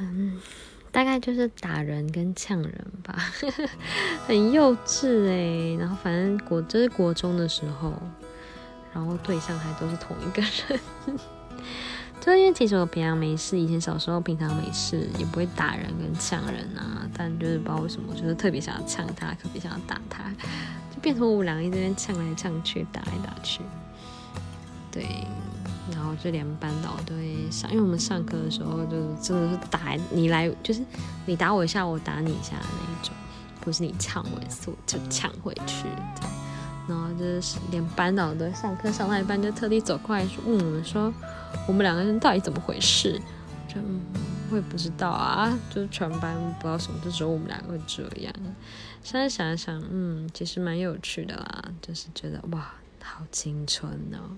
嗯，大概就是打人跟呛人吧，很幼稚哎。然后反正国就是国中的时候，然后对象还都是同一个人。就因为其实我平常没事，以前小时候平常没事也不会打人跟呛人啊，但就是不知道为什么，就是特别想要呛他，特别想要打他，就变成我们两个一直在呛来呛去，打来打去。对，然后就连班导都会上，因为我们上课的时候就是真的是打你来，就是你打我一下，我打你一下的那一种，不是你呛我一次就呛回去。然后就是连班导都上课上到一半就特地走过来说，问我们说我们两个人到底怎么回事？就嗯，我也不知道啊，就是全班不知道什么，就只有我们两个这样。现在想一想，嗯，其实蛮有趣的啦，就是觉得哇，好青春哦。